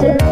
to